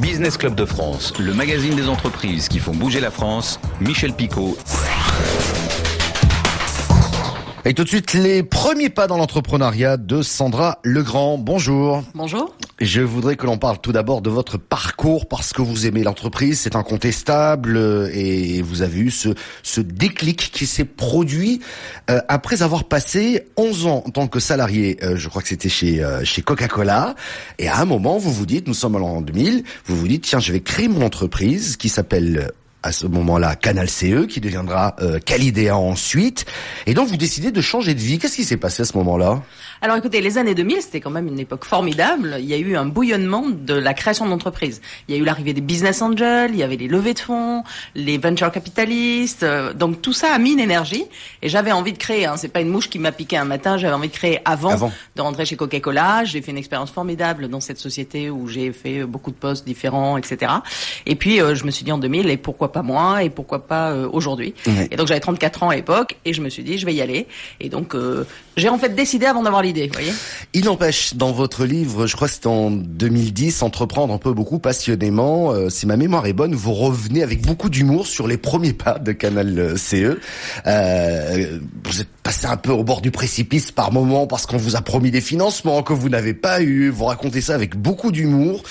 Business Club de France, le magazine des entreprises qui font bouger la France, Michel Picot. Et tout de suite, les premiers pas dans l'entrepreneuriat de Sandra Legrand. Bonjour. Bonjour. Je voudrais que l'on parle tout d'abord de votre parcours parce que vous aimez l'entreprise, c'est incontestable euh, et vous avez eu ce, ce déclic qui s'est produit euh, après avoir passé 11 ans en tant que salarié, euh, je crois que c'était chez, chez Coca-Cola, et à un moment vous vous dites, nous sommes en l'an 2000, vous vous dites, tiens, je vais créer mon entreprise qui s'appelle à ce moment-là Canal CE qui deviendra euh, Calidea ensuite. Et donc vous décidez de changer de vie. Qu'est-ce qui s'est passé à ce moment-là? Alors écoutez les années 2000 c'était quand même une époque formidable. Il y a eu un bouillonnement de la création d'entreprises. Il y a eu l'arrivée des business angels il y avait les levées de fonds les venture capitalistes euh, donc tout ça a mis une énergie. Et j'avais envie de créer hein, c'est pas une mouche qui m'a piqué un matin j'avais envie de créer avant, Avant. de rentrer chez Coca-Cola. J'ai fait une expérience formidable dans cette société où j'ai fait beaucoup de postes différents etc et puis euh, je me suis dit en 2000 et pourquoi pas moi et pourquoi pas euh, aujourd'hui. Et donc j'avais 34 ans à l'époque et je me suis dit je vais y aller. Et donc euh, j'ai en fait décidé avant d'avoir l'idée, vous voyez. Il n'empêche, dans votre livre, je crois que c'est en 2010, Entreprendre un peu beaucoup passionnément, euh, si ma mémoire est bonne, vous revenez avec beaucoup d'humour sur les premiers pas de Canal CE. Vous êtes passé un peu au bord du précipice par moment parce qu'on vous a promis des financements que vous n'avez pas eu. Vous racontez ça avec beaucoup d'humour.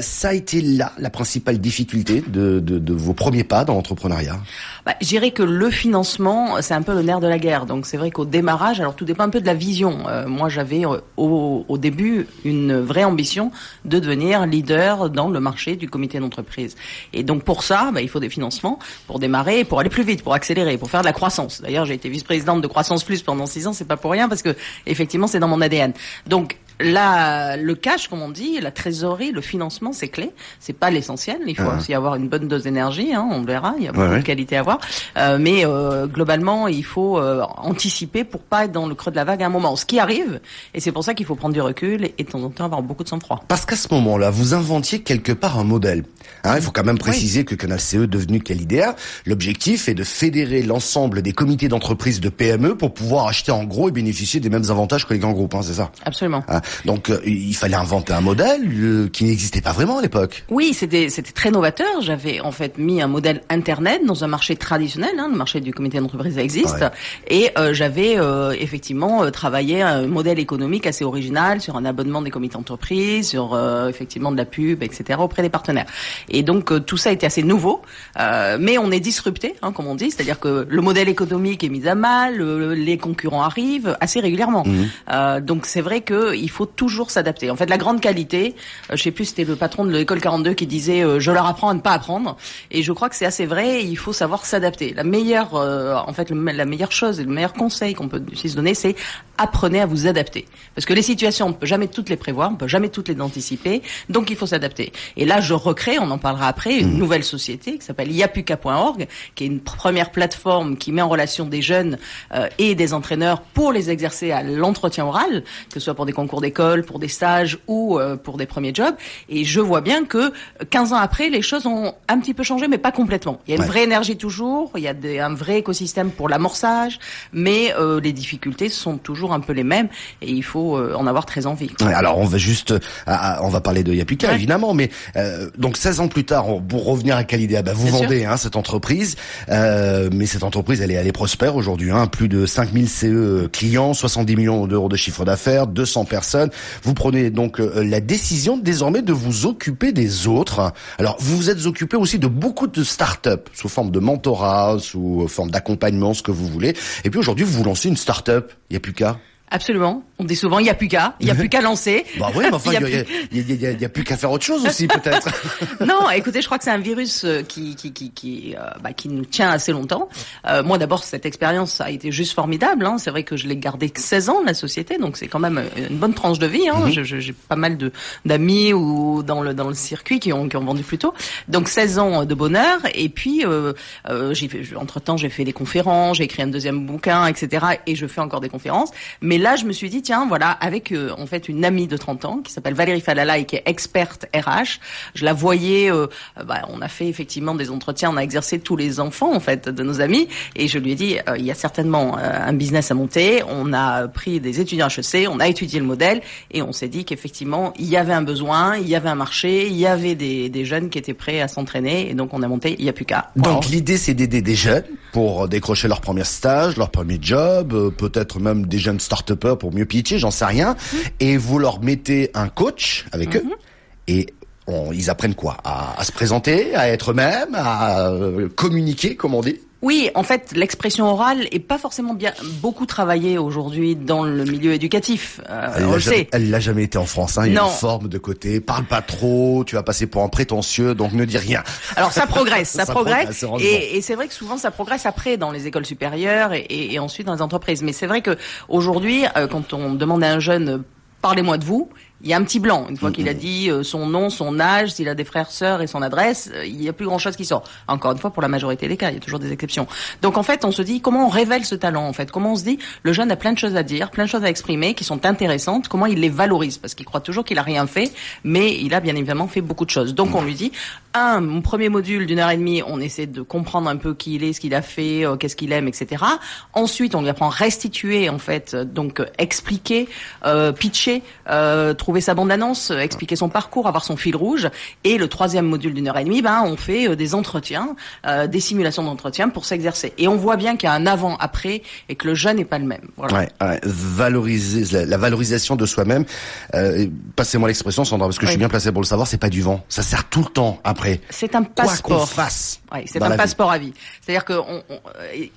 Ça a été là la principale difficulté de, de, de vos premiers pas dans l'entrepreneuriat. Bah, je dirais que le financement, c'est un peu le nerf de la guerre. Donc c'est vrai qu'au démarrage, alors tout dépend un peu de la vision. Euh, moi, j'avais euh, au, début une vraie ambition de devenir leader dans le marché du comité d'entreprise. Et donc pour ça, bah, il faut des financements pour démarrer, pour aller plus vite, pour accélérer, pour faire de la croissance. D'ailleurs, j'ai été vice-présidente de Croissance Plus pendant six ans. C'est pas pour rien parce que effectivement, c'est dans mon ADN. Donc la, le cash, comme on dit, la trésorerie, le financement, c'est clé. C'est pas l'essentiel. Il faut Ouais. aussi avoir une bonne dose d'énergie. Hein, on verra. Il y a beaucoup Ouais, de qualité à avoir. Euh, mais euh, globalement, il faut euh, anticiper pour pas être dans le creux de la vague à un moment. Ce qui arrive, et c'est pour ça qu'il faut prendre du recul et de temps en temps avoir beaucoup de sang-froid. Parce qu'à ce moment-là, vous inventiez quelque part un modèle. Hein, il faut quand même préciser que Canal CE devenu Calidea, l'objectif est de fédérer l'ensemble des comités d'entreprise de PME pour pouvoir acheter en gros et bénéficier des mêmes avantages que les grands groupes, hein, c'est ça? Absolument. Hein, Donc euh, il fallait inventer un modèle euh, qui n'existait pas vraiment à l'époque. Oui, c'était c'était très novateur. J'avais en fait mis un modèle internet dans un marché traditionnel. Hein, le marché du comité d'entreprise existe, Ouais. et euh, j'avais euh, effectivement euh, travaillé un modèle économique assez original sur un abonnement des comités d'entreprise, sur euh, effectivement de la pub, etc. auprès des partenaires. Et donc euh, tout ça était assez nouveau, euh, mais on est disrupté, hein, comme on dit, c'est-à-dire que le modèle économique est mis à mal, les concurrents arrivent assez régulièrement. Euh, donc c'est vrai que il faut toujours s'adapter. En fait, la grande qualité, euh, je sais plus, c'était le patron de l'école 42 qui disait euh, je leur apprends à ne pas apprendre. Et je crois que c'est assez vrai. Il faut savoir s'adapter. La meilleure, euh, en fait, la meilleure chose et le meilleur conseil qu'on peut se donner, c'est apprenez à vous adapter. Parce que les situations, on ne peut jamais toutes les prévoir, on peut jamais toutes les anticiper. Donc il faut s'adapter. Et là, je recrée, on en parlera après, une nouvelle société qui s'appelle yapuka.org, qui est une première plateforme qui met en relation des jeunes euh, et des entraîneurs pour les exercer à l'entretien oral, que ce soit pour des concours d'école, pour des stages ou euh, pour des premiers jobs. Et je vois bien que 15 ans après, les choses ont un petit peu changé, mais pas complètement. Il y a une Ouais. vraie énergie toujours, il y a des- un vrai écosystème pour l'amorçage, mais euh, les difficultés sont toujours un peu les mêmes et il faut euh, en avoir très envie. Ouais, alors on va juste, euh, ah, ah, on va parler de Yapuka Ouais. évidemment, mais euh, donc 16 ans plus tard, pour revenir à Calidea, bah, vous Bien vendez hein, cette entreprise, euh, mais cette entreprise elle est, elle est prospère aujourd'hui, hein, plus de 5000 CE clients, 70 millions d'euros de chiffre d'affaires, 200 personnes. Vous prenez donc euh, la décision désormais de vous occuper des autres. Alors vous vous êtes occupé aussi de beaucoup de start-up sous forme de mentorat, sous forme d'accompagnement, ce que vous voulez. Et puis aujourd'hui vous lancez une start-up, Yapuka. Absolument. On dit souvent il n'y a plus qu'à, il n'y a plus qu'à lancer. Bah oui, mais enfin, Il y il a y, a, y plus qu'à faire autre chose aussi, peut-être. non, écoutez, je crois que c'est un virus euh, qui qui qui qui, euh, bah, qui nous tient assez longtemps. Euh, moi, d'abord, cette expérience a été juste formidable. Hein. C'est vrai que je l'ai gardé que 16 ans la société, donc c'est quand même une bonne tranche de vie. Hein. Je- J'ai pas mal de d'amis ou dans le dans le circuit qui ont qui ont vendu plus tôt. Donc 16 ans de bonheur. Et puis, euh, j'ai fait, entre temps, j'ai fait des conférences, j'ai écrit un deuxième bouquin, etc. Et je fais encore des conférences. Mais là, je me suis dit, tiens, voilà, avec euh, en fait une amie de 30 ans qui s'appelle Valérie Falala et qui est experte RH, je la voyais, euh, bah, on a fait effectivement des entretiens, on a exercé tous les enfants en fait de nos amis, et je lui ai dit, il y a certainement un business à monter. On a pris des étudiants HEC, on a étudié le modèle, et on s'est dit qu'effectivement, il y avait un besoin, il y avait un marché, il y avait des, des jeunes qui étaient prêts à s'entraîner, et donc on a monté, il n'y a plus qu'à. Donc l'idée, c'est d'aider des jeunes pour décrocher leur premier stage, leur premier job, euh, peut-être même des jeunes start pour mieux pitcher, j'en sais rien. Mhm. Et vous leur mettez un coach avec eux. Mhm. Et ils apprennent quoi? À, se présenter, à être eux-mêmes, à euh, communiquer, comme on dit? Oui, en fait, l'expression orale est pas forcément bien beaucoup travaillée aujourd'hui dans le milieu éducatif. Euh, elle on le sait. Elle l'a jamais été en France. Hein. Il y a une forme de côté. Parle pas trop. Tu vas passer pour un prétentieux, donc ne dis rien. Alors ça progresse, ça, progresse. et, et c'est vrai que souvent ça progresse après dans les écoles supérieures et, et, ensuite dans les entreprises. Mais c'est vrai que aujourd'hui, euh, quand on demande à un jeune parlez-moi de vous, il y a un petit blanc. Une fois qu'il a dit euh, son nom, son âge, s'il a des frères, sœurs et son adresse, euh, il n'y a plus grand-chose qui sort. Encore une fois, pour la majorité des cas, il y a toujours des exceptions. Donc en fait, on se dit comment on révèle ce talent en fait? Comment on se dit le jeune a plein de choses à dire, plein de choses à exprimer qui sont intéressantes. Comment il les valorise? Parce qu'il croit toujours qu'il a rien fait, mais il a bien évidemment fait beaucoup de choses. Donc on lui dit un, mon premier module d'une heure et demie, on essaie de comprendre un peu qui il est, ce qu'il a fait, euh, qu'est-ce qu'il aime, etc. Ensuite, on lui apprend à restituer en fait, donc expliquer, pitcher, trouver sa bande annonce euh, expliquer son parcours, avoir son fil rouge. Et le troisième module d'une heure et demie, ben on fait euh, des entretiens, euh, des simulations d'entretien pour s'exercer. Et on voit bien qu'il y a un avant-après et que le jeune n'est pas le même. Voilà. Ouais, valoriser la, valorisation de soi-même. Passez-moi l'expression, Sandra, parce que je suis bien placé pour le savoir. C'est pas du vent. Ça sert tout le temps après. C'est un passeport. Quoi fasse. c'est un passeport à vie. C'est-à-dire qu'on on,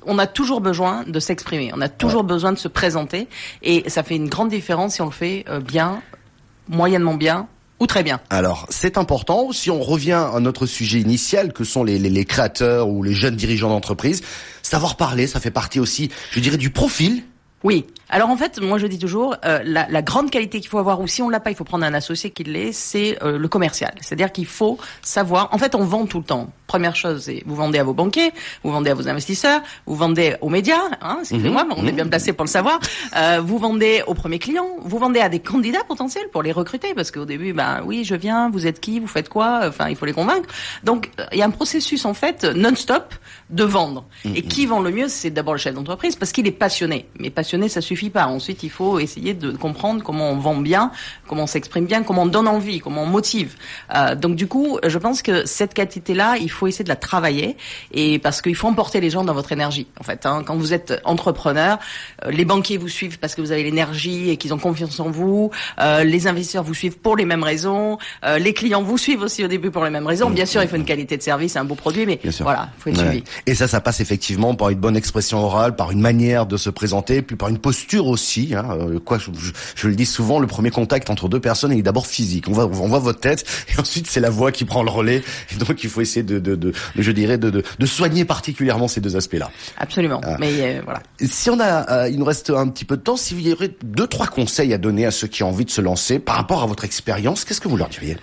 on, a toujours besoin de s'exprimer. On a toujours besoin de se présenter. Et ça fait une grande différence si on le fait bien moyennement bien ou très bien. Alors, c'est important. Si on revient à notre sujet initial, que sont les, créateurs ou les jeunes dirigeants d'entreprise, savoir parler, ça fait partie aussi, je dirais, du profil oui. Alors en fait, moi je dis toujours, euh, la, la, grande qualité qu'il faut avoir, ou si on l'a pas, il faut prendre un associé qui l'est, c'est euh, le commercial. C'est-à-dire qu'il faut savoir. En fait, on vend tout le temps. Première chose, c'est vous vendez à vos banquiers, vous vendez à vos investisseurs, vous vendez aux médias. Hein, Excusez-moi, mhm. on est bien placé pour le savoir. Euh, vous vendez aux premiers clients, vous vendez à des candidats potentiels pour les recruter, parce qu'au début, ben oui, je viens, vous êtes qui, vous faites quoi Enfin, il faut les convaincre. Donc, il y a un processus en fait non-stop de vendre. Et mhm. qui vend le mieux, c'est d'abord le chef d'entreprise, parce qu'il est passionné. Mais passionné, ça suffit pas. Ensuite, il faut essayer de comprendre comment on vend bien, comment on s'exprime bien, comment on donne envie, comment on motive. Euh, donc du coup, je pense que cette qualité-là, il faut essayer de la travailler et parce qu'il faut emporter les gens dans votre énergie. En fait, hein. quand vous êtes entrepreneur, euh, les banquiers vous suivent parce que vous avez l'énergie et qu'ils ont confiance en vous. Euh, les investisseurs vous suivent pour les mêmes raisons. Les clients vous suivent aussi au début pour les mêmes raisons. Bien sûr, il faut une qualité de service, un beau produit, mais voilà, il faut être suivi. Et ça, ça passe effectivement par une bonne expression orale, par une manière de se présenter, puis par une posture aussi. Hein. quoi, je, je, le dis souvent, le premier contact entre deux personnes est d'abord physique. On voit, on voit votre tête et ensuite c'est la voix qui prend le relais. Et donc il faut essayer de, de, de, je dirais, de, de, de, soigner particulièrement ces deux aspects-là. Absolument. Ah. Mais euh, voilà. Si on a, euh, il nous reste un petit peu de temps, si vous y aurait deux, trois conseils à donner à ceux qui ont envie de se lancer par rapport à votre expérience, qu'est-ce que vous leur diriez?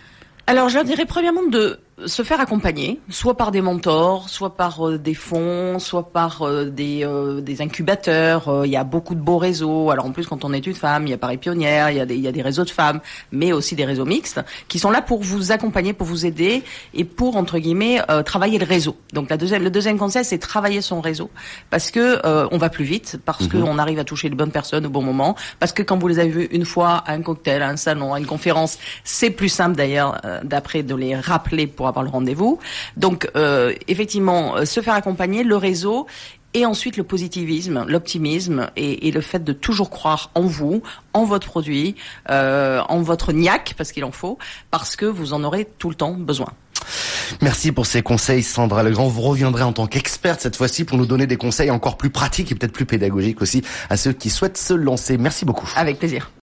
Alors, je leur dirais premièrement de se faire accompagner, soit par des mentors, soit par euh, des fonds, soit par euh, des, euh, des incubateurs. Il y a beaucoup de beaux réseaux. Alors en plus, quand on est une femme, il y a Paris Pionnière, il y a des, il y a des réseaux de femmes, mais aussi des réseaux mixtes qui sont là pour vous accompagner, pour vous aider et pour entre guillemets travailler le réseau. Donc la deuxième, le deuxième conseil, c'est travailler son réseau parce que on va plus vite, parce mhm. qu'on arrive à toucher les bonnes personnes au bon moment, parce que quand vous les avez vus une fois à un cocktail, à un salon, à une conférence, c'est plus simple d'ailleurs d'après de les rappeler pour avoir le rendez-vous. Donc, euh, effectivement, euh, se faire accompagner, le réseau et ensuite le positivisme, l'optimisme et, le fait de toujours croire en vous, en votre produit, euh, en votre niaque, parce qu'il en faut, parce que vous en aurez tout le temps besoin. Merci pour ces conseils, Sandra Legrand. Vous reviendrez en tant qu'experte cette fois-ci pour nous donner des conseils encore plus pratiques et peut-être plus pédagogiques aussi à ceux qui souhaitent se lancer. Merci beaucoup. Avec plaisir.